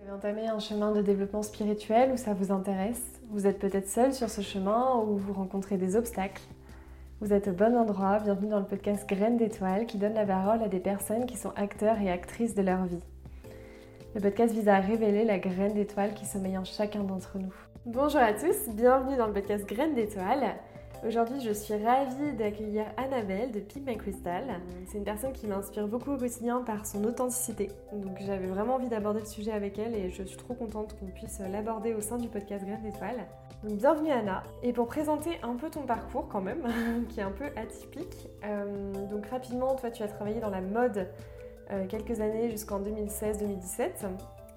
Vous avez entamé un chemin de développement spirituel où ça vous intéresse? Vous êtes peut-être seul sur ce chemin ou vous rencontrez des obstacles. Vous êtes au bon endroit, bienvenue dans le podcast Graines d'étoiles qui donne la parole à des personnes qui sont acteurs et actrices de leur vie. Le podcast vise à révéler la graine d'étoile qui sommeille en chacun d'entre nous. Bonjour à tous, bienvenue dans le podcast Graines d'étoiles. Aujourd'hui, je suis ravie d'accueillir Annabelle de My Crystal. C'est une personne qui m'inspire beaucoup au quotidien par son authenticité. Donc j'avais vraiment envie d'aborder le sujet avec elle et je suis trop contente qu'on puisse l'aborder au sein du podcast Graines d'étoiles. Donc bienvenue Anna. Et pour présenter un peu ton parcours quand même, qui est un peu atypique, euh, donc rapidement, toi tu as travaillé dans la mode euh, quelques années jusqu'en 2016-2017.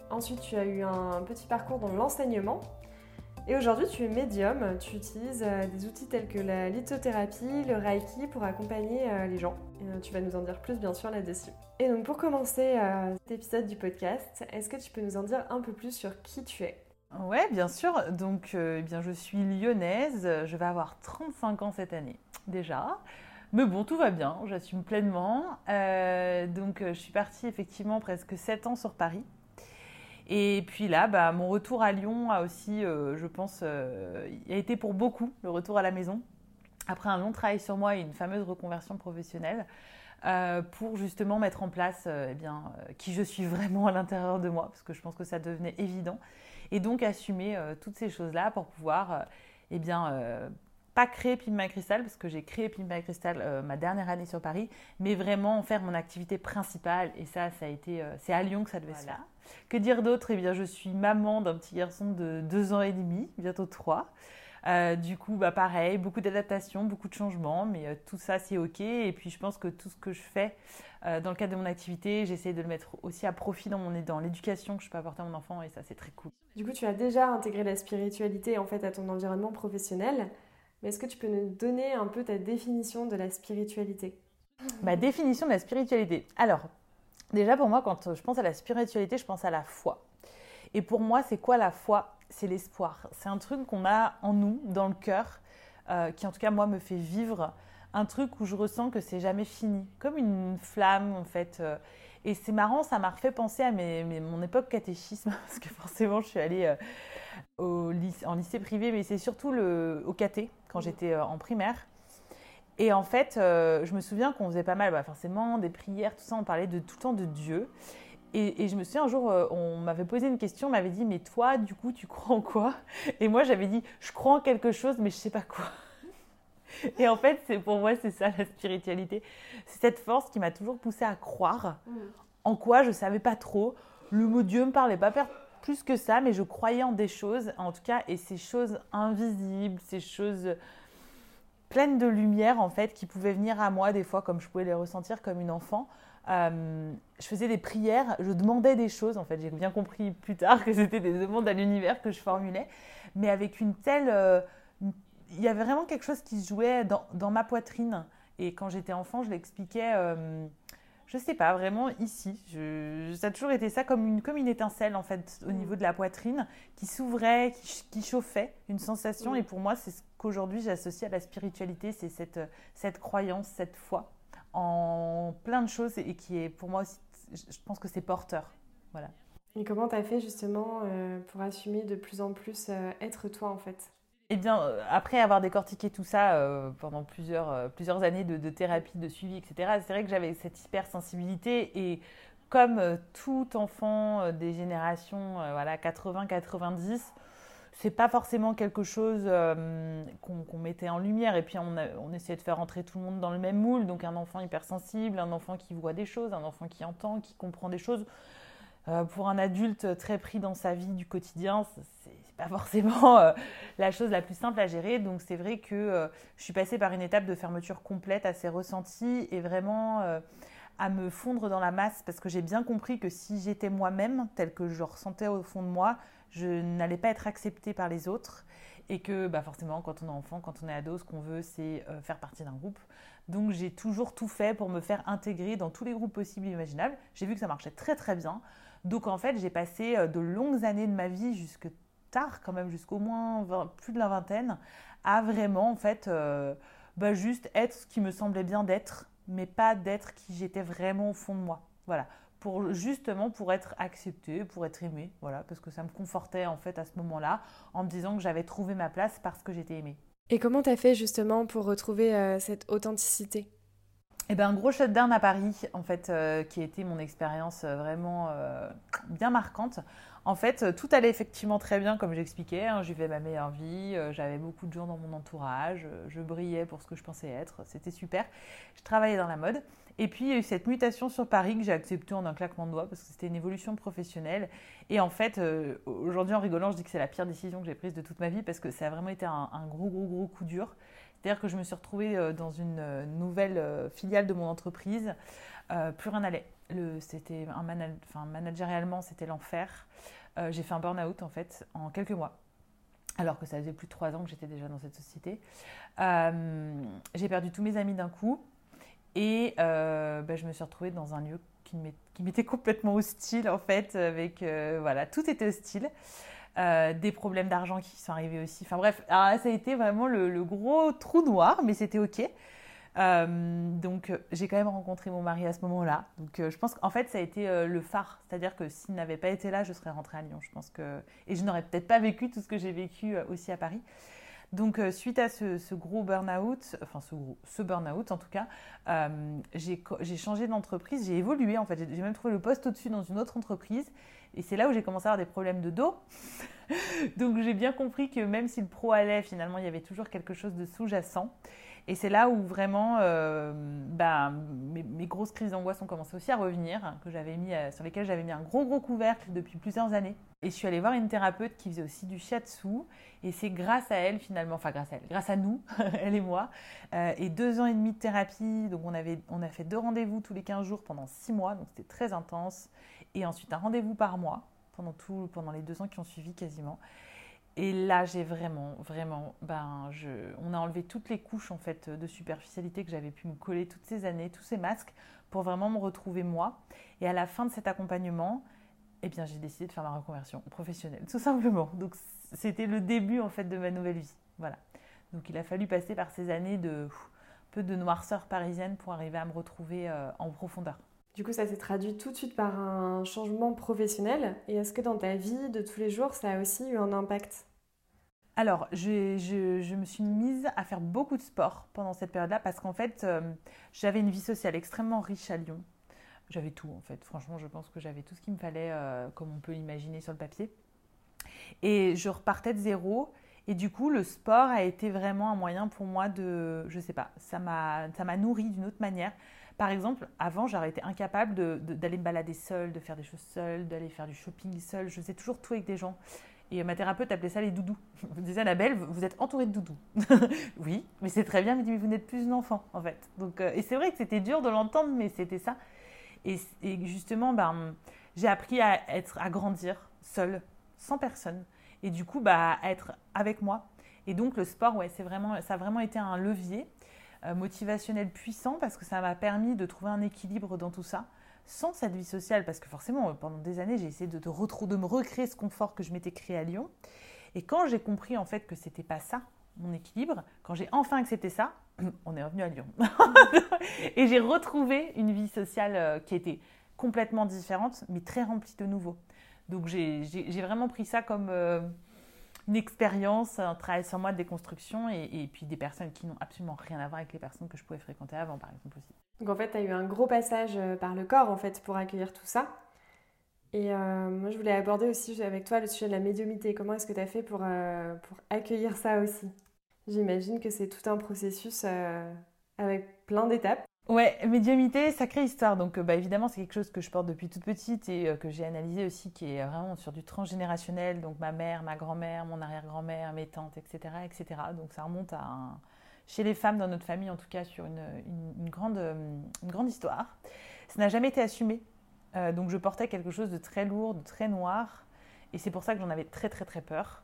Ensuite, tu as eu un petit parcours dans l'enseignement et aujourd'hui, tu es médium, tu utilises euh, des outils tels que la lithothérapie, le reiki pour accompagner euh, les gens. Et euh, tu vas nous en dire plus bien sûr là-dessus. Et donc pour commencer cet épisode du podcast, est-ce que tu peux nous en dire un peu plus sur qui tu es? Ouais, bien sûr. Donc, eh bien, je suis lyonnaise. Je vais avoir 35 ans cette année déjà. Mais bon, tout va bien. J'assume pleinement. donc, je suis partie effectivement presque 7 ans sur Paris. Et puis là, bah, mon retour à Lyon a aussi, euh, je pense, euh, a été pour beaucoup le retour à la maison. Après un long travail sur moi et une fameuse reconversion professionnelle, euh, pour justement mettre en place eh bien, qui je suis vraiment à l'intérieur de moi, parce que je pense que ça devenait évident. Et donc assumer toutes ces choses-là pour pouvoir eh bien, pas créer Pimp My Crystal, parce que j'ai créé Pimp My Crystal euh, ma dernière année sur Paris, mais vraiment en faire mon activité principale. Et ça, ça a été, euh, c'est à Lyon que ça devait se faire. Que dire d'autre? Eh bien, je suis maman d'un petit garçon de deux ans et demi, bientôt trois. Euh, du coup, bah, pareil, beaucoup d'adaptations, beaucoup de changements, mais tout ça, c'est OK. Et puis, je pense que tout ce que je fais dans le cadre de mon activité, j'essaie de le mettre aussi à profit dans, mon, dans l'éducation que je peux apporter à mon enfant, et ça, c'est très cool. Du coup, tu as déjà intégré la spiritualité en fait à ton environnement professionnel. Mais est-ce que tu peux nous donner un peu ta définition de la spiritualité? Ma définition de la spiritualité. Alors, déjà pour moi, quand je pense à la spiritualité, je pense à la foi. Et pour moi, c'est quoi la foi? C'est l'espoir. C'est un truc qu'on a en nous, dans le cœur, euh, qui en tout cas, moi, me fait vivre un truc où je ressens que c'est jamais fini, comme une flamme en fait. Euh. Et c'est marrant, ça m'a refait penser à mon époque catéchisme, parce que forcément, je suis allée euh, au en lycée privé, mais c'est surtout le, au caté, quand j'étais euh, en primaire. Et en fait, euh, je me souviens qu'on faisait pas mal, bah, forcément, des prières, tout ça, on parlait de, tout le temps de Dieu. Et, je me souviens un jour, euh, on m'avait posé une question, on m'avait dit, mais toi, du coup, tu crois en quoi? Et moi, j'avais dit, je crois en quelque chose, mais je sais pas quoi. Et en fait, c'est pour moi, c'est ça la spiritualité. C'est cette force qui m'a toujours poussée à croire. Mm. En quoi, je savais pas trop. Le mot Dieu me parlait pas plus que ça, mais je croyais en des choses, en tout cas, et ces choses invisibles, ces choses pleines de lumière, en fait, qui pouvaient venir à moi des fois, comme je pouvais les ressentir comme une enfant. Euh, je faisais des prières, je demandais des choses, en fait, j'ai bien compris plus tard que c'était des demandes à l'univers que je formulais, mais avec une telle... Euh, il y avait vraiment quelque chose qui se jouait dans, ma poitrine. Et quand j'étais enfant, je l'expliquais... Euh, je sais pas, vraiment ici. ça a toujours été ça comme une, comme une étincelle en fait au mm. niveau de la poitrine qui s'ouvrait, qui, chauffait, une sensation. Et pour moi, c'est ce qu'aujourd'hui j'associe à la spiritualité, c'est cette, cette croyance, cette foi en plein de choses et qui est pour moi aussi, je pense que c'est porteur. Voilà. Et comment tu as fait justement euh, pour assumer de plus en plus euh, être toi en fait? Eh bien, euh, après avoir décortiqué tout ça euh, pendant plusieurs, euh, plusieurs années de, thérapie, de suivi, etc., c'est vrai que j'avais cette hypersensibilité et comme tout enfant des générations voilà, 80-90, c'est pas forcément quelque chose qu'on mettait en lumière. Et puis on, on, essayait de faire entrer tout le monde dans le même moule. Donc un enfant hypersensible, un enfant qui voit des choses, un enfant qui entend, qui comprend des choses. Pour un adulte très pris dans sa vie du quotidien, c'est pas forcément euh, la chose la plus simple à gérer. Donc c'est vrai que euh, je suis passée par une étape de fermeture complète à ces ressentis et vraiment euh, à me fondre dans la masse parce que j'ai bien compris que si j'étais moi-même, tel que je ressentais au fond de moi, je n'allais pas être acceptée par les autres et que bah forcément quand on est enfant, quand on est ado, ce qu'on veut c'est faire partie d'un groupe. Donc j'ai toujours tout fait pour me faire intégrer dans tous les groupes possibles et imaginables. J'ai vu que ça marchait très très bien. Donc en fait j'ai passé de longues années de ma vie jusque tard, quand même, jusqu'au moins plus de la vingtaine, à vraiment, en fait, euh, bah, juste être ce qui me semblait bien d'être, mais pas d'être qui j'étais vraiment au fond de moi. Voilà. pour justement pour être acceptée, pour être aimée, voilà, parce que ça me confortait en fait à ce moment-là, en me disant que j'avais trouvé ma place parce que j'étais aimée. Et comment t'as fait justement pour retrouver euh, cette authenticité? Eh ben, un gros shutdown à Paris, en fait, euh, qui a été mon expérience euh, vraiment bien marquante. En fait, tout allait effectivement très bien, comme j'expliquais. Hein, J'y ma meilleure vie, j'avais beaucoup de gens dans mon entourage, je brillais pour ce que je pensais être, c'était super. Je travaillais dans la mode. Et puis, il y a eu cette mutation sur Paris que j'ai acceptée en un claquement de doigts parce que c'était une évolution professionnelle. Et en fait, euh, aujourd'hui, en rigolant, je dis que c'est la pire décision que j'ai prise de toute ma vie parce que ça a vraiment été un, gros, gros, gros coup dur. C'est-à-dire que je me suis retrouvée euh, dans une euh, nouvelle filiale de mon entreprise. plus rien n'allait. C'était un manag enfin, c'était l'enfer. j'ai fait un burn-out en fait en quelques mois alors que ça faisait plus de trois ans que j'étais déjà dans cette société. j'ai perdu tous mes amis d'un coup. Et euh, ben, je me suis retrouvée dans un lieu qui m'était complètement hostile en fait, avec euh, voilà, tout était hostile. Euh, des problèmes d'argent qui sont arrivés aussi. Enfin bref, ça a été vraiment le, gros trou noir, mais c'était ok. donc j'ai quand même rencontré mon mari à ce moment-là. Donc je pense qu'en fait ça a été le phare, c'est-à-dire que s'il n'avait pas été là, je serais rentrée à Lyon. Je pense que et je n'aurais peut-être pas vécu tout ce que j'ai vécu aussi à Paris. Donc, euh, suite à ce, gros burn-out, enfin ce, ce burn-out en tout cas, euh, j'ai changé d'entreprise, j'ai évolué en fait. J'ai même trouvé le poste au-dessus dans une autre entreprise. Et c'est là où j'ai commencé à avoir des problèmes de dos. Donc, j'ai bien compris que même si le pro allait, finalement, il y avait toujours quelque chose de sous-jacent. Et c'est là où vraiment euh, bah, mes, grosses crises d'angoisse ont commencé aussi à revenir, que j'avais mis, euh, sur lesquelles j'avais mis un gros gros couvercle depuis plusieurs années. Et je suis allée voir une thérapeute qui faisait aussi du shiatsu. Et c'est grâce à elle finalement, enfin grâce à elle, grâce à nous, elle et moi, euh, et deux ans et demi de thérapie. Donc on, avait, a fait deux rendez-vous tous les 15 jours pendant six mois, donc c'était très intense. Et ensuite un rendez-vous par mois pendant, tout, les deux ans qui ont suivi quasiment. Et là, j'ai vraiment, vraiment, ben, je, on a enlevé toutes les couches en fait de superficialité que j'avais pu me coller toutes ces années, tous ces masques, pour vraiment me retrouver moi. Et à la fin de cet accompagnement, eh bien, j'ai décidé de faire ma reconversion professionnelle, tout simplement. Donc, c'était le début en fait de ma nouvelle vie. Voilà. Donc, il a fallu passer par ces années de peu de noirceur parisienne pour arriver à me retrouver euh, en profondeur. Du coup, ça s'est traduit tout de suite par un changement professionnel. Et est-ce que dans ta vie de tous les jours, ça a aussi eu un impact? Alors, je, me suis mise à faire beaucoup de sport pendant cette période-là parce qu'en fait, euh, j'avais une vie sociale extrêmement riche à Lyon. J'avais tout en fait. Franchement, je pense que j'avais tout ce qu'il me fallait, euh, comme on peut l'imaginer sur le papier. Et je repartais de zéro. Et du coup, le sport a été vraiment un moyen pour moi de, je sais pas, ça m'a nourri d'une autre manière. Par exemple, avant, j'aurais été incapable d'aller me balader seule, de faire des choses seule, d'aller faire du shopping seule. Je faisais toujours tout avec des gens. Et ma thérapeute appelait ça les doudous. Je disais, Annabelle, vous êtes entourée de doudous. oui, mais c'est très bien, mais vous n'êtes plus une enfant, en fait. Donc, euh, et c'est vrai que c'était dur de l'entendre, mais c'était ça. Et, justement, ben, j'ai appris à, être, à grandir seule, sans personne. Et du coup, bah, à être avec moi. Et donc, le sport, ouais, c'est vraiment, ça a vraiment été un levier. Euh, motivationnel puissant parce que ça m'a permis de trouver un équilibre dans tout ça sans cette vie sociale parce que forcément pendant des années j'ai essayé de, de, de me recréer ce confort que je m'étais créé à Lyon et quand j'ai compris en fait que c'était pas ça mon équilibre quand j'ai enfin accepté ça on est revenu à Lyon et j'ai retrouvé une vie sociale euh, qui était complètement différente mais très remplie de nouveau donc j'ai vraiment pris ça comme euh, une expérience, un travail sur moi de déconstruction et, puis des personnes qui n'ont absolument rien à voir avec les personnes que je pouvais fréquenter avant, par exemple aussi. Donc en fait, tu as eu un gros passage euh, par le corps pour accueillir tout ça. Et moi, je voulais aborder aussi avec toi le sujet de la médiumité. Comment est-ce que tu as fait pour accueillir ça aussi? J'imagine que c'est tout un processus avec plein d'étapes. Ouais, médiumité, sacrée histoire. Donc, euh, bah, évidemment, c'est quelque chose que je porte depuis toute petite et euh, que j'ai analysé aussi, qui est vraiment sur du transgénérationnel. Donc, ma mère, ma grand-mère, mon arrière-grand-mère, mes tantes, etc., etc. Donc, ça remonte à chez les femmes dans notre famille, en tout cas, sur une, grande, une grande histoire. Ça n'a jamais été assumé. Euh, donc, je portais quelque chose de très lourd, de très noir. Et c'est pour ça que j'en avais très, très, très peur.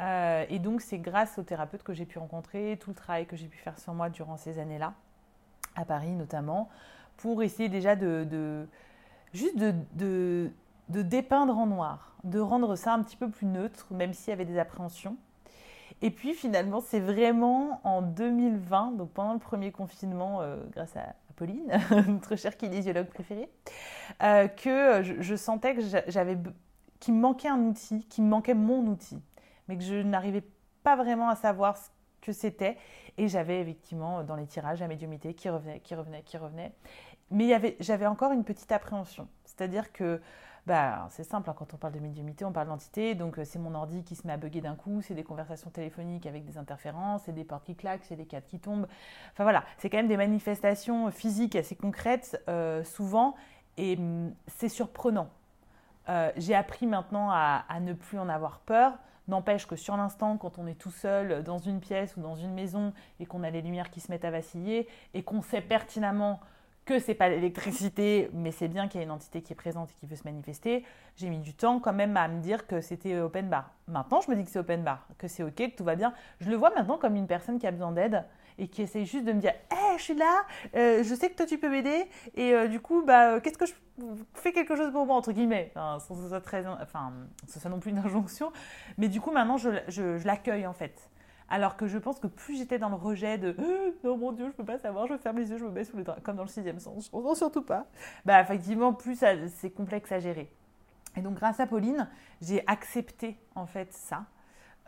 Et donc, c'est grâce aux thérapeutes que j'ai pu rencontrer, tout le travail que j'ai pu faire sur moi durant ces années-là à Paris notamment, pour essayer déjà de, juste de, dépeindre en noir, de rendre ça un petit peu plus neutre, même s'il y avait des appréhensions. Et puis finalement, c'est vraiment en 2020, donc pendant le premier confinement, euh, grâce à, Pauline, notre chère kinésiologue préférée, euh, que je, sentais que j'avais, qu'il me manquait un outil, qu'il me manquait mon outil, mais que je n'arrivais pas vraiment à savoir ce que c'était. Et j'avais effectivement dans les tirages la médiumité qui revenait, qui revenait, qui revenait. Mais j'avais encore une petite appréhension. C'est-à-dire que bah, c'est simple, hein, quand on parle de médiumité, on parle d'entité, donc euh, c'est mon ordi qui se met à bugger d'un coup, c'est des conversations téléphoniques avec des interférences, c'est des portes qui claquent, c'est des cadres qui tombent. Enfin voilà, c'est quand même des manifestations physiques assez concrètes, euh, souvent, et hum, c'est surprenant. Euh, j'ai appris maintenant à, ne plus en avoir peur. N'empêche que sur l'instant, quand on est tout seul dans une pièce ou dans une maison et qu'on a les lumières qui se mettent à vaciller et qu'on sait pertinemment que c'est pas l'électricité, mais c'est bien qu'il y a une entité qui est présente et qui veut se manifester. J'ai mis du temps quand même à me dire que c'était open bar. Maintenant, je me dis que c'est open bar, que c'est ok, que tout va bien. Je le vois maintenant comme une personne qui a besoin d'aide et qui essaie juste de me dire Hé, je suis là, euh, je sais que toi tu peux m'aider, et euh, du coup, bah, euh, qu'est-ce que je fais quelque chose pour moi, entre guillemets, sans que ce soit, non plus une injonction, mais du coup, maintenant, je, je l'accueille en fait. Alors que je pense que plus j'étais dans le rejet de non mon Dieu, je peux pas savoir, je ferme les yeux, je me mets sous les draps, comme dans le sixième sens, je surtout pas. Bah effectivement, plus c'est complexe à gérer. Et donc grâce à Pauline, j'ai accepté en fait ça.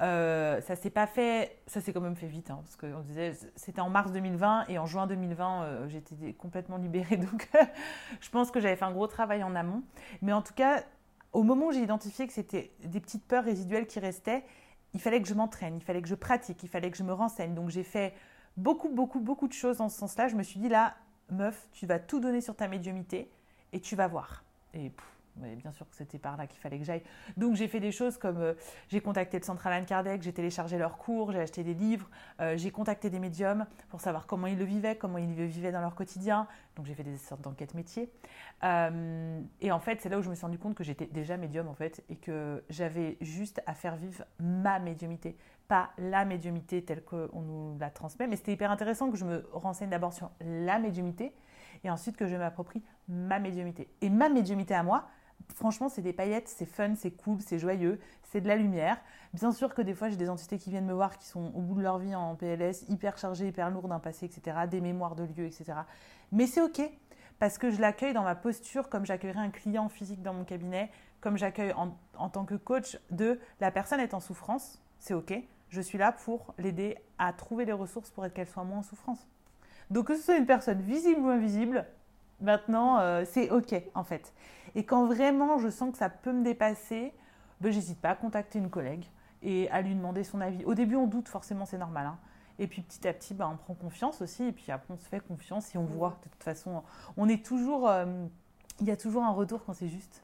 Euh, ça s'est pas fait, ça s'est quand même fait vite, hein, parce que on disait c'était en mars 2020 et en juin 2020 euh, j'étais complètement libérée, donc je pense que j'avais fait un gros travail en amont. Mais en tout cas, au moment où j'ai identifié que c'était des petites peurs résiduelles qui restaient, il fallait que je m'entraîne, il fallait que je pratique, il fallait que je me renseigne. Donc j'ai fait beaucoup, beaucoup, beaucoup de choses dans ce sens-là. Je me suis dit là, meuf, tu vas tout donner sur ta médiumité et tu vas voir. Et bien sûr que c'était par là qu'il fallait que j'aille. Donc j'ai fait des choses comme euh, j'ai contacté le Central Anne Kardec, j'ai téléchargé leurs cours, j'ai acheté des livres, euh, j'ai contacté des médiums pour savoir comment ils le vivaient, comment ils le vivaient dans leur quotidien. Donc j'ai fait des sortes d'enquêtes métiers. Euh, et en fait, c'est là où je me suis rendu compte que j'étais déjà médium en fait et que j'avais juste à faire vivre ma médiumité, pas la médiumité telle qu'on nous la transmet. Mais c'était hyper intéressant que je me renseigne d'abord sur la médiumité et ensuite que je m'approprie ma médiumité. Et ma médiumité à moi, franchement, c'est des paillettes, c'est fun, c'est cool, c'est joyeux, c'est de la lumière. Bien sûr que des fois, j'ai des entités qui viennent me voir qui sont au bout de leur vie en PLS, hyper chargées, hyper lourdes d'un passé, etc., des mémoires de lieux, etc. Mais c'est OK, parce que je l'accueille dans ma posture comme j'accueillerais un client physique dans mon cabinet, comme j'accueille en, tant que coach de la personne est en souffrance, c'est OK. Je suis là pour l'aider à trouver les ressources pour qu'elle soit moins en souffrance. Donc que ce soit une personne visible ou invisible, Maintenant, euh, c'est OK, en fait. Et quand vraiment je sens que ça peut me dépasser, ben, j'hésite pas à contacter une collègue et à lui demander son avis. Au début, on doute, forcément, c'est normal. Hein. Et puis petit à petit, ben, on prend confiance aussi. Et puis après, on se fait confiance et on voit. De toute façon, on est toujours. Euh, il y a toujours un retour quand c'est juste.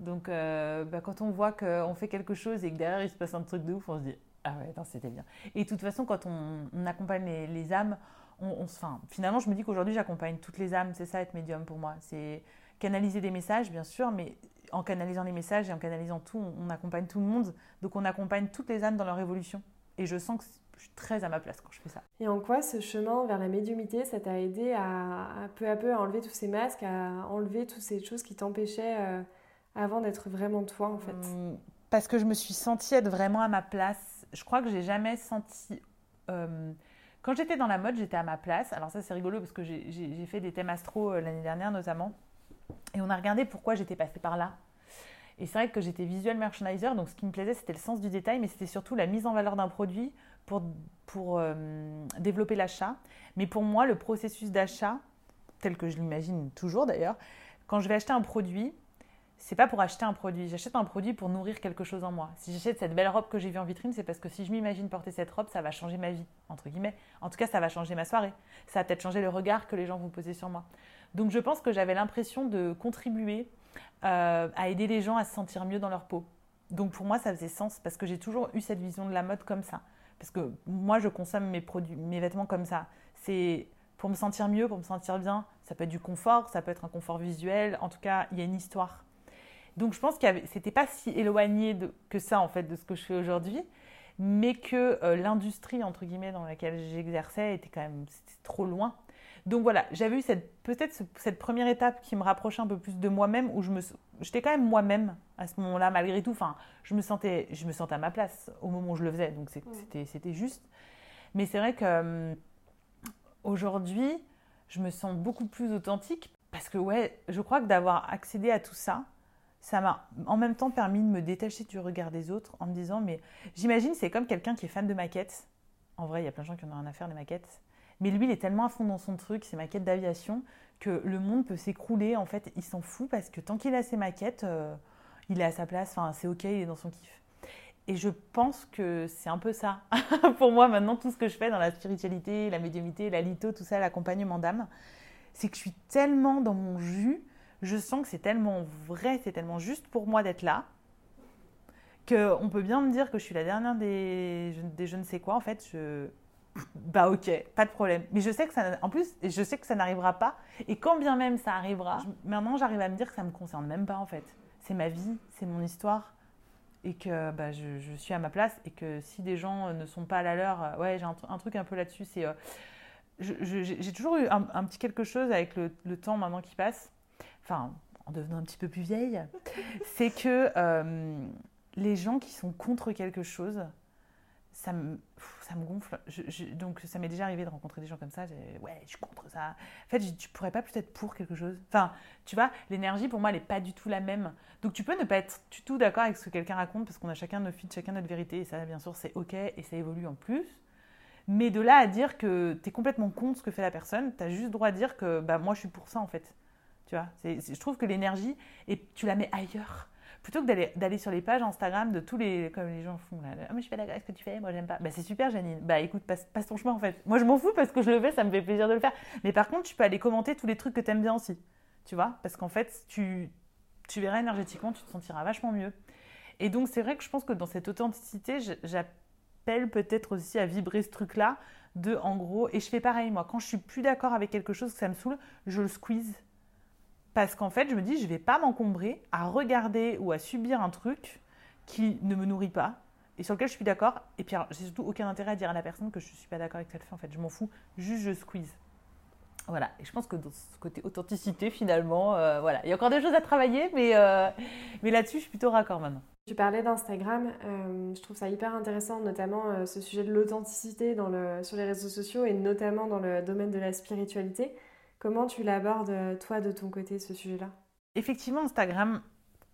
Donc, euh, ben, quand on voit qu'on fait quelque chose et que derrière, il se passe un truc de ouf, on se dit Ah ouais, c'était bien. Et de toute façon, quand on, accompagne les âmes, on, finalement, je me dis qu'aujourd'hui, j'accompagne toutes les âmes. C'est ça être médium pour moi. C'est canaliser des messages, bien sûr, mais en canalisant les messages et en canalisant tout, on, accompagne tout le monde. Donc, on accompagne toutes les âmes dans leur évolution. Et je sens que je suis très à ma place quand je fais ça. Et en quoi ce chemin vers la médiumité, ça t'a aidé à, peu à peu à enlever tous ces masques, à enlever toutes ces choses qui t'empêchaient euh, avant d'être vraiment toi, en fait? Hum, Parce que je me suis sentie être vraiment à ma place. Je crois que j'ai jamais senti. Euh, quand j'étais dans la mode, j'étais à ma place. Alors ça, c'est rigolo parce que j'ai fait des thèmes astro euh, l'année dernière notamment. Et on a regardé pourquoi j'étais passée par là. Et c'est vrai que j'étais visual merchandiser, donc ce qui me plaisait, c'était le sens du détail, mais c'était surtout la mise en valeur d'un produit pour, pour euh, développer l'achat. Mais pour moi, le processus d'achat, tel que je l'imagine toujours d'ailleurs, quand je vais acheter un produit, c'est pas pour acheter un produit. J'achète un produit pour nourrir quelque chose en moi. Si j'achète cette belle robe que j'ai vue en vitrine, c'est parce que si je m'imagine porter cette robe, ça va changer ma vie, entre guillemets. En tout cas, ça va changer ma soirée. Ça va peut-être changer le regard que les gens vont poser sur moi. Donc je pense que j'avais l'impression de contribuer euh, à aider les gens à se sentir mieux dans leur peau. Donc pour moi, ça faisait sens parce que j'ai toujours eu cette vision de la mode comme ça. Parce que moi, je consomme mes produits, mes vêtements comme ça. C'est pour me sentir mieux, pour me sentir bien. Ça peut être du confort, ça peut être un confort visuel. En tout cas, il y a une histoire donc je pense que c'était pas si éloigné que ça en fait de ce que je fais aujourd'hui, mais que euh, l'industrie entre guillemets dans laquelle j'exerçais était quand même trop loin. Donc voilà, j'avais eu peut-être cette première étape qui me rapprochait un peu plus de moi-même, où je me, j'étais quand même moi-même à ce moment-là malgré tout. Enfin, je me sentais, je me sentais à ma place au moment où je le faisais, donc c'était, c'était juste. Mais c'est vrai que hum, aujourd'hui, je me sens beaucoup plus authentique parce que ouais, je crois que d'avoir accédé à tout ça, ça m'a en même temps permis de me détacher du regard des autres en me disant mais j'imagine c'est comme quelqu'un qui est fan de maquettes. En vrai, il y a plein de gens qui en ont rien à faire des maquettes. Mais lui, il est tellement à fond dans son truc, ses maquettes d'aviation, que le monde peut s'écrouler. En fait, il s'en fout parce que tant qu'il a ses maquettes, euh, il est à sa place. Enfin, c'est ok, il est dans son kiff. Et je pense que c'est un peu ça. Pour moi, maintenant, tout ce que je fais dans la spiritualité, la médiumité, la litho, tout ça, l'accompagnement d'âme, c'est que je suis tellement dans mon jus, je sens que c'est tellement vrai, c'est tellement juste pour moi d'être là, qu'on peut bien me dire que je suis la dernière des, des je ne sais quoi. En fait, je, bah ok, pas de problème. Mais je sais que ça, en plus, je sais que ça n'arrivera pas. Et quand bien même ça arrivera, maintenant j'arrive à me dire que ça me concerne même pas en fait. C'est ma vie, c'est mon histoire, et que bah, je, suis à ma place. Et que si des gens ne sont pas à la leur, euh, ouais, j'ai un, truc un peu là-dessus. C'est, euh, j'ai toujours eu un, petit quelque chose avec le, temps maintenant qui passe. Enfin, en devenant un petit peu plus vieille, c'est que euh, les gens qui sont contre quelque chose, ça me, ça me gonfle. donc, ça m'est déjà arrivé de rencontrer des gens comme ça. Ouais, je suis contre ça. En fait, tu pourrais pas peut être pour quelque chose. Enfin, tu vois, l'énergie, pour moi, elle n'est pas du tout la même. Donc, tu peux ne pas être du tout d'accord avec ce que quelqu'un raconte parce qu'on a chacun nos feeds, chacun notre vérité. Et ça, bien sûr, c'est OK et ça évolue en plus. Mais de là à dire que tu es complètement contre ce que fait la personne, tu as juste droit à dire que bah, moi, je suis pour ça, en fait. Tu vois, je trouve que l'énergie, et tu la mets ailleurs plutôt que d'aller sur les pages Instagram de tous les. comme les gens font là. Ah, moi je fais la grâce que tu fais, moi j'aime pas. Bah c'est super, Janine. Bah écoute, passe, ton chemin en fait. Moi je m'en fous parce que je le fais, ça me fait plaisir de le faire. Mais par contre, tu peux aller commenter tous les trucs que tu aimes bien aussi. Tu vois? Parce qu'en fait, tu, tu verras énergétiquement, tu te sentiras vachement mieux. Et donc c'est vrai que je pense que dans cette authenticité, j'appelle peut-être aussi à vibrer ce truc-là de en gros, et je fais pareil moi, quand je suis plus d'accord avec quelque chose que ça me saoule, je le squeeze parce qu'en fait, je me dis, je ne vais pas m'encombrer à regarder ou à subir un truc qui ne me nourrit pas et sur lequel je suis d'accord. Et puis, j'ai surtout aucun intérêt à dire à la personne que je ne suis pas d'accord avec ce qu'elle fait. En fait, je m'en fous. Juste, je squeeze. Voilà. Et je pense que dans ce côté authenticité, finalement, euh, voilà. Il y a encore des choses à travailler, mais, euh, là-dessus, je suis plutôt raccord maintenant. Tu parlais d'Instagram, euh, je trouve ça hyper intéressant, notamment ce sujet de l'authenticité sur les réseaux sociaux et notamment dans le domaine de la spiritualité. Comment tu l'abordes, euh, toi, de ton côté, ce sujet-là? Effectivement, Instagram,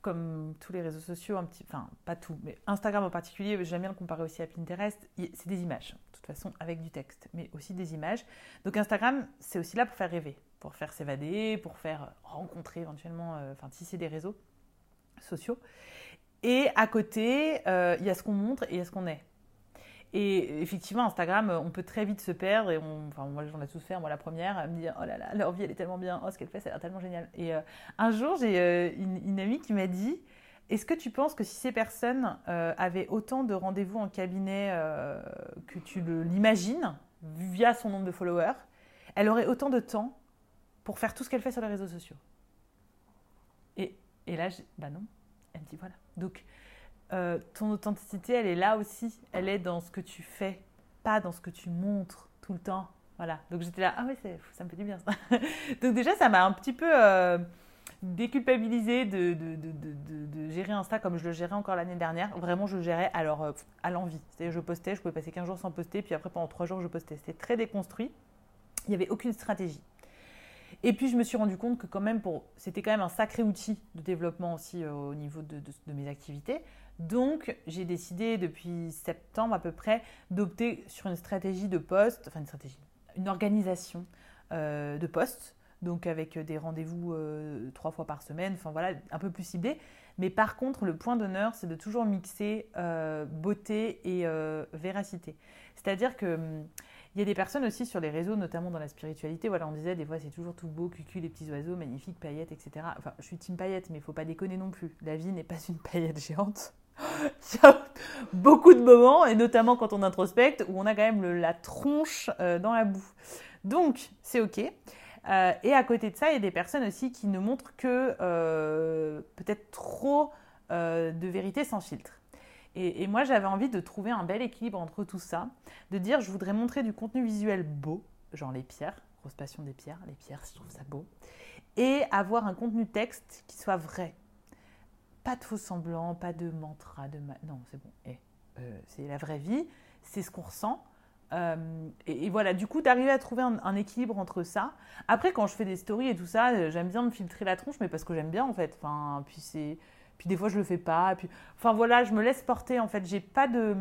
comme tous les réseaux sociaux, enfin pas tout, mais Instagram en particulier, j'aime bien le comparer aussi à Pinterest, c'est des images, de toute façon avec du texte, mais aussi des images. Donc Instagram, c'est aussi là pour faire rêver, pour faire s'évader, pour faire rencontrer éventuellement, euh, enfin tisser des réseaux sociaux. Et à côté, euh, il y a ce qu'on montre et il y a ce qu'on est. Et effectivement, Instagram, on peut très vite se perdre. Et enfin, moi, j'en ai tous fait, moi la première, à me dire Oh là là, leur vie, elle est tellement bien. Oh, ce qu'elle fait, ça a l'air tellement génial. Et euh, un jour, j'ai euh, une, amie qui m'a dit Est-ce que tu penses que si ces personnes euh, avaient autant de rendez-vous en cabinet que tu l'imagines, via son nombre de followers, elle aurait autant de temps pour faire tout ce qu'elle fait sur les réseaux sociaux? Et, et là, bah non. Elle me dit Voilà. Donc, euh, ton authenticité, elle est là aussi. Elle est dans ce que tu fais, pas dans ce que tu montres tout le temps. Voilà. Donc j'étais là, ah ouais, ça me fait du bien ça. Donc déjà, ça m'a un petit peu euh, déculpabilisé de, de, de, gérer Insta comme je le gérais encore l'année dernière. Vraiment, je le gérais alors euh, à l'envie. C'est-à-dire, je postais, je pouvais passer 15 jours sans poster, puis après, pendant 3 jours, je postais. C'était très déconstruit. Il n'y avait aucune stratégie. Et puis je me suis rendu compte que quand même, c'était quand même un sacré outil de développement aussi au niveau de, mes activités. Donc, j'ai décidé depuis septembre à peu près d'opter sur une stratégie de poste, enfin une stratégie, une organisation euh, de poste, donc avec des rendez-vous euh, trois fois par semaine, enfin voilà, un peu plus ciblé. Mais par contre, le point d'honneur, c'est de toujours mixer euh, beauté et véracité. C'est-à-dire que hum, il y a des personnes aussi sur les réseaux, notamment dans la spiritualité. Voilà, on disait des fois c'est toujours tout beau, cucu, les petits oiseaux, magnifiques, paillettes, etc. Enfin, je suis team paillettes, mais il faut pas déconner non plus. La vie n'est pas une paillette géante. Beaucoup de moments, et notamment quand on introspecte, où on a quand même la tronche euh, dans la boue. Donc, c'est OK. Euh, et à côté de ça, il y a des personnes aussi qui ne montrent que euh, peut-être trop de vérité sans filtre. Et, moi, j'avais envie de trouver un bel équilibre entre tout ça, de dire je voudrais montrer du contenu visuel beau, genre les pierres, grosse passion des pierres, les pierres, je trouve ça beau, et avoir un contenu texte qui soit vrai, pas de faux semblants, pas de mantra, de non, c'est bon. Eh, euh, c'est la vraie vie, c'est ce qu'on ressent. Euh, et, voilà, du coup, d'arriver à trouver un, équilibre entre ça. Après, quand je fais des stories et tout ça, euh, j'aime bien me filtrer la tronche, mais parce que j'aime bien en fait. Enfin, puis c'est, puis des fois je le fais pas. Puis, enfin voilà, je me laisse porter en fait. J'ai pas de,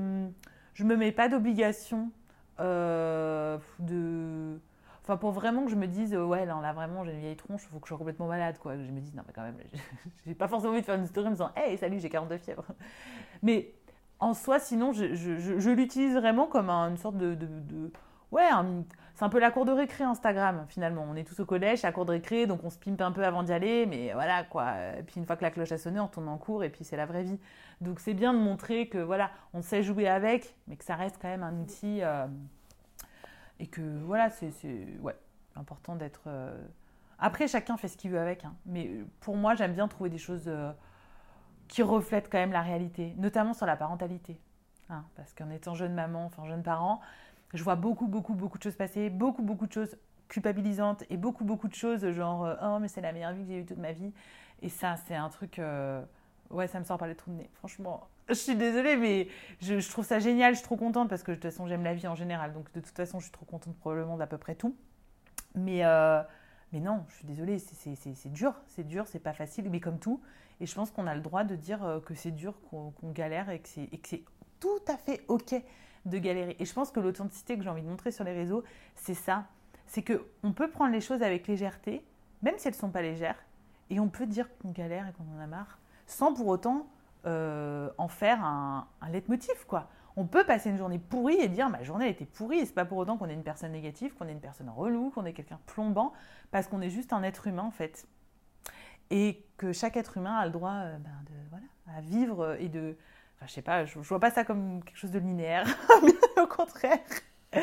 je me mets pas d'obligation de, enfin pour vraiment que je me dise ouais là, vraiment j'ai une vieille tronche, il faut que je sois complètement malade quoi. Je me dis non mais quand même, j'ai pas forcément envie de faire une story en me disant hey salut j'ai 42 fièvre. Mais en soi, sinon, je, l'utilise vraiment comme une sorte de. ouais, c'est un peu la cour de récré Instagram, finalement. On est tous au collège, à la cour de récré, donc on se pimpe un peu avant d'y aller, mais voilà, quoi. Et puis une fois que la cloche a sonné, on tourne en cours, et puis c'est la vraie vie. Donc c'est bien de montrer que, voilà, on sait jouer avec, mais que ça reste quand même un outil. Euh, et que, voilà, c'est ouais, important d'être. Euh, après, chacun fait ce qu'il veut avec, hein. mais pour moi, j'aime bien trouver des choses. Euh, qui reflètent quand même la réalité, notamment sur la parentalité. Hein, parce qu'en étant jeune maman, enfin jeune parent, je vois beaucoup, beaucoup, beaucoup de choses passer, beaucoup, beaucoup de choses culpabilisantes et beaucoup, beaucoup de choses genre euh, oh mais c'est la meilleure vie que j'ai eue toute ma vie. Et ça, c'est un truc, euh, ouais, ça me sort par les trous de nez. Franchement, je suis désolée, mais je, trouve ça génial, je suis trop contente parce que de toute façon j'aime la vie en général, donc de toute façon je suis trop contente probablement d'à peu près tout. Mais euh, mais non, je suis désolée, c'est dur, c'est dur, c'est pas facile, mais comme tout. Et je pense qu'on a le droit de dire euh, que c'est dur, qu'on galère et que c'est tout à fait OK de galérer. Et je pense que l'authenticité que j'ai envie de montrer sur les réseaux, c'est ça. C'est qu'on peut prendre les choses avec légèreté, même si elles sont pas légères, et on peut dire qu'on galère et qu'on en a marre, sans pour autant euh, en faire un, un leitmotiv, quoi. On peut passer une journée pourrie et dire ma journée était pourrie. Et c'est pas pour autant qu'on est une personne négative, qu'on est une personne relou, qu'on est quelqu'un plombant, parce qu'on est juste un être humain en fait et que chaque être humain a le droit euh, ben, de, voilà, à vivre et de... Enfin, je sais pas, je, vois pas ça comme quelque chose de linéaire, au contraire.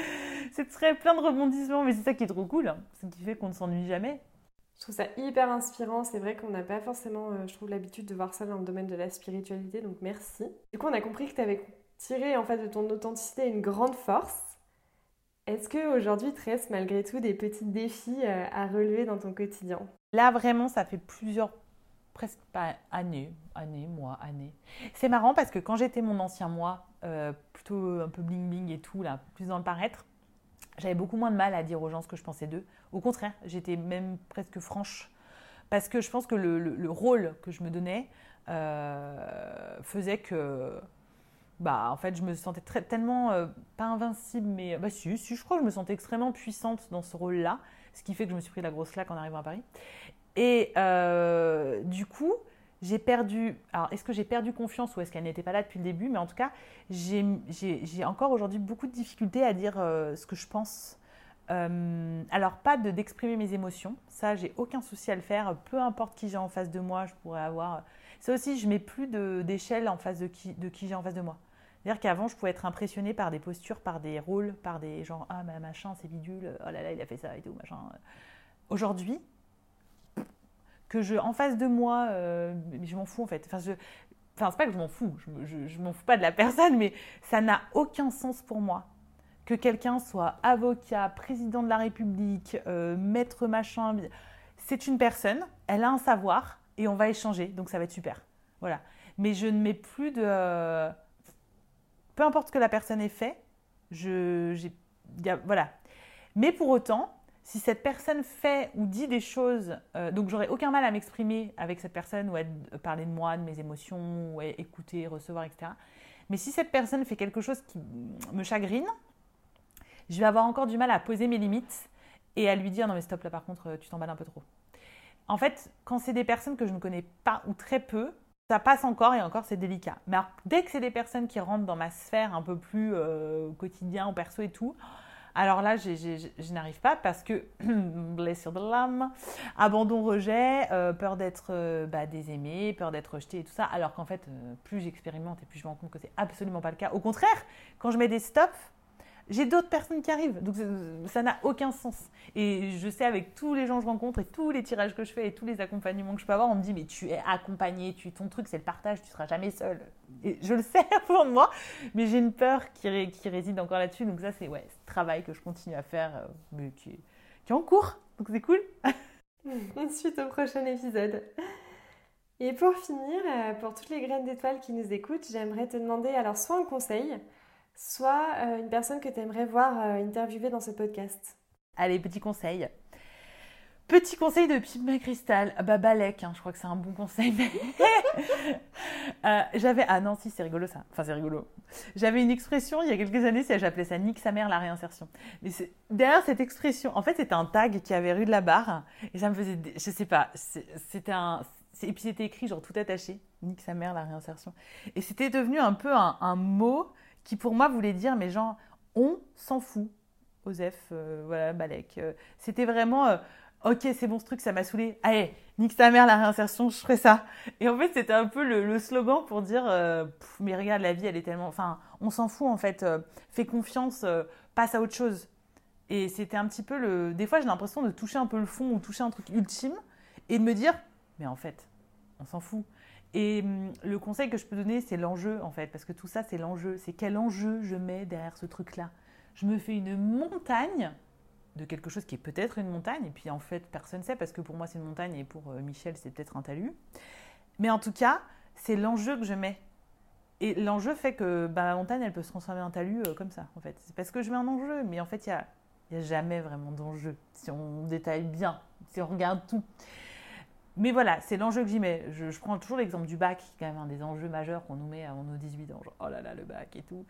C'est très plein de rebondissements, mais c'est ça qui est trop cool, hein. ce qui fait qu'on ne s'ennuie jamais. Je trouve ça hyper inspirant. C'est vrai qu'on n'a pas forcément, euh, je trouve, l'habitude de voir ça dans le domaine de la spiritualité, donc merci. Du coup, on a compris que tu avais tiré en fait de ton authenticité une grande force. Est-ce qu'aujourd'hui, tu restes malgré tout des petits défis euh, à relever dans ton quotidien? Là, vraiment, ça fait plusieurs, presque pas années, années, mois, années. C'est marrant parce que quand j'étais mon ancien moi, euh, plutôt un peu bling bling et tout, là, plus dans le paraître, j'avais beaucoup moins de mal à dire aux gens ce que je pensais d'eux. Au contraire, j'étais même presque franche. Parce que je pense que le, rôle que je me donnais euh, faisait que bah en fait je me sentais tellement euh, pas invincible mais bah si, je crois que je me sentais extrêmement puissante dans ce rôle là ce qui fait que je me suis pris la grosse claque en arrivant à Paris. Et euh, du coup, j'ai perdu. Alors, est-ce que j'ai perdu confiance ou est-ce qu'elle n'était pas là depuis le début Mais en tout cas, j'ai encore aujourd'hui beaucoup de difficultés à dire euh, ce que je pense. Euh, alors, pas d'exprimer mes émotions. Ça, j'ai aucun souci à le faire. Peu importe qui j'ai en face de moi, je pourrais avoir. Ça aussi, je mets plus d'échelle en face de qui, de qui j'ai en face de moi. C'est-à-dire qu'avant, je pouvais être impressionnée par des postures, par des rôles, par des gens Ah, mais machin, c'est bidule, oh là là, il a fait ça et tout, machin. Aujourd'hui, que je, en face de moi, euh, je m'en fous en fait. Enfin, c'est pas que je m'en fous, je, je, m'en fous pas de la personne, mais ça n'a aucun sens pour moi que quelqu'un soit avocat, président de la République, euh, maître machin. C'est une personne, elle a un savoir et on va échanger, donc ça va être super. Voilà. Mais je ne mets plus de. Euh, peu importe ce que la personne ait fait, je, voilà. Mais pour autant, si cette personne fait ou dit des choses, euh, donc j'aurais aucun mal à m'exprimer avec cette personne ou à parler de moi, de mes émotions, ou à écouter, recevoir, etc. Mais si cette personne fait quelque chose qui me chagrine, je vais avoir encore du mal à poser mes limites et à lui dire non mais stop là par contre tu t'emballes un peu trop. En fait, quand c'est des personnes que je ne connais pas ou très peu, ça passe encore et encore c'est délicat. Mais dès que c'est des personnes qui rentrent dans ma sphère un peu plus euh, quotidien, au perso et tout, alors là, je n'arrive pas parce que blessure de l'âme, abandon, rejet, euh, peur d'être euh, bah, désaimé, peur d'être rejeté et tout ça. Alors qu'en fait, plus j'expérimente et plus je me rends compte que c'est absolument pas le cas. Au contraire, quand je mets des stops, j'ai d'autres personnes qui arrivent. Donc ça n'a aucun sens. Et je sais avec tous les gens que je rencontre et tous les tirages que je fais et tous les accompagnements que je peux avoir, on me dit mais tu es accompagné, tu, ton truc c'est le partage, tu seras jamais seul. Et je le sais de moi, mais j'ai une peur qui, qui, réside encore là-dessus. Donc ça c'est ouais, ce travail que je continue à faire, euh, mais qui, qui est en cours. Donc c'est cool. Suite au prochain épisode. Et pour finir, euh, pour toutes les graines d'étoiles qui nous écoutent, j'aimerais te demander alors soit un conseil, soit euh, une personne que tu aimerais voir euh, interviewer dans ce podcast. Allez, petit conseil. Petit conseil de Pima Cristal, ah bah Balek, hein, je crois que c'est un bon conseil. Euh, j'avais ah non si c'est rigolo ça, enfin c'est rigolo. J'avais une expression il y a quelques années, j'appelais ça nique sa mère la réinsertion. Mais derrière cette expression, en fait c'était un tag qui avait rue de la barre et ça me faisait, je sais pas, c'était un, et puis c'était écrit genre tout attaché, nique sa mère la réinsertion. Et c'était devenu un peu un, mot qui pour moi voulait dire mais genre on s'en fout. Osef, euh, voilà, Balek. Euh, c'était vraiment ok, c'est bon ce truc, ça m'a saoulé. Allez, nique sa mère la réinsertion, je ferai ça. Et en fait, c'était un peu le, slogan pour dire, euh, mais regarde, la vie, elle est tellement, enfin, on s'en fout en fait. Euh, fais confiance, euh, passe à autre chose. Et c'était un petit peu le, des fois, j'ai l'impression de toucher un peu le fond ou toucher un truc ultime et de me dire, mais en fait, on s'en fout. Et hum, le conseil que je peux donner, c'est l'enjeu en fait, parce que tout ça, c'est l'enjeu. C'est quel enjeu je mets derrière ce truc-là. Je me fais une montagne de quelque chose qui est peut-être une montagne, et puis en fait personne ne sait, parce que pour moi c'est une montagne, et pour euh, Michel c'est peut-être un talus. Mais en tout cas, c'est l'enjeu que je mets. Et l'enjeu fait que bah, la montagne, elle peut se transformer en talus euh, comme ça, en fait. C'est parce que je mets un enjeu, mais en fait, il n'y y a jamais vraiment d'enjeu, si on détaille bien, si on regarde tout. Mais voilà, c'est l'enjeu que j'y mets. Je, prends toujours l'exemple du bac, qui est quand même un des enjeux majeurs qu'on nous met avant nos 18 ans. Oh là là, le bac et tout.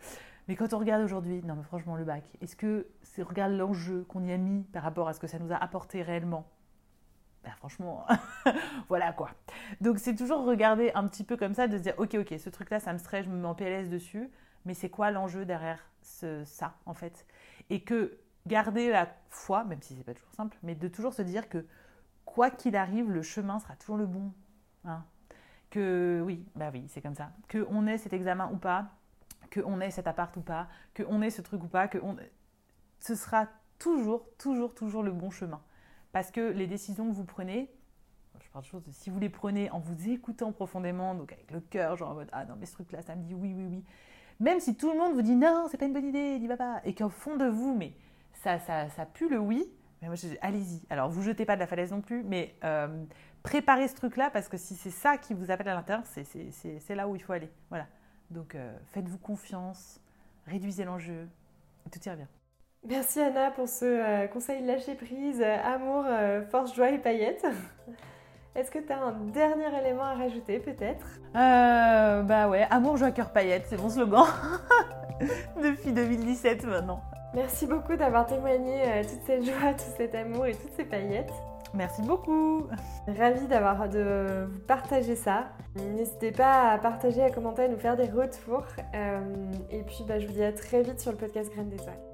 Mais quand on regarde aujourd'hui, non mais franchement, le bac, est-ce que si on regarde l'enjeu qu'on y a mis par rapport à ce que ça nous a apporté réellement? Ben franchement, voilà quoi. Donc c'est toujours regarder un petit peu comme ça, de se dire, ok, ok, ce truc-là, ça me stresse, je me mets en PLS dessus, mais c'est quoi l'enjeu derrière ça, en fait? Et que garder la foi, même si c'est pas toujours simple, mais de toujours se dire que quoi qu'il arrive, le chemin sera toujours le bon. Hein que oui, bah oui, c'est comme ça. Que on ait cet examen ou pas, qu'on ait cet appart ou pas, qu'on ait ce truc ou pas, que on... ce sera toujours, toujours, toujours le bon chemin. Parce que les décisions que vous prenez, je parle de si vous les prenez en vous écoutant profondément, donc avec le cœur, genre en mode ah non, mais ce truc-là, ça me dit oui, oui, oui. Même si tout le monde vous dit non, c'est pas une bonne idée, n'y va pas, et qu'au fond de vous, mais ça, ça, ça pue le oui, mais moi je dis allez-y. Alors vous jetez pas de la falaise non plus, mais euh, préparez ce truc-là parce que si c'est ça qui vous appelle à l'intérieur, c'est là où il faut aller. Voilà. Donc euh, faites-vous confiance, réduisez l'enjeu, tout ira bien. Merci Anna pour ce euh, conseil lâcher prise, amour, force, joie et paillettes. Est-ce que tu as un dernier élément à rajouter peut-être? Bah ouais, amour, joie, cœur, paillettes, c'est mon slogan depuis 2017 maintenant. Merci beaucoup d'avoir témoigné toute cette joie, tout cet amour et toutes ces paillettes. Merci beaucoup. Ravie d'avoir de vous partager ça. N'hésitez pas à partager, à commenter, à nous faire des retours. Euh, et puis bah, je vous dis à très vite sur le podcast Graines d'étoiles.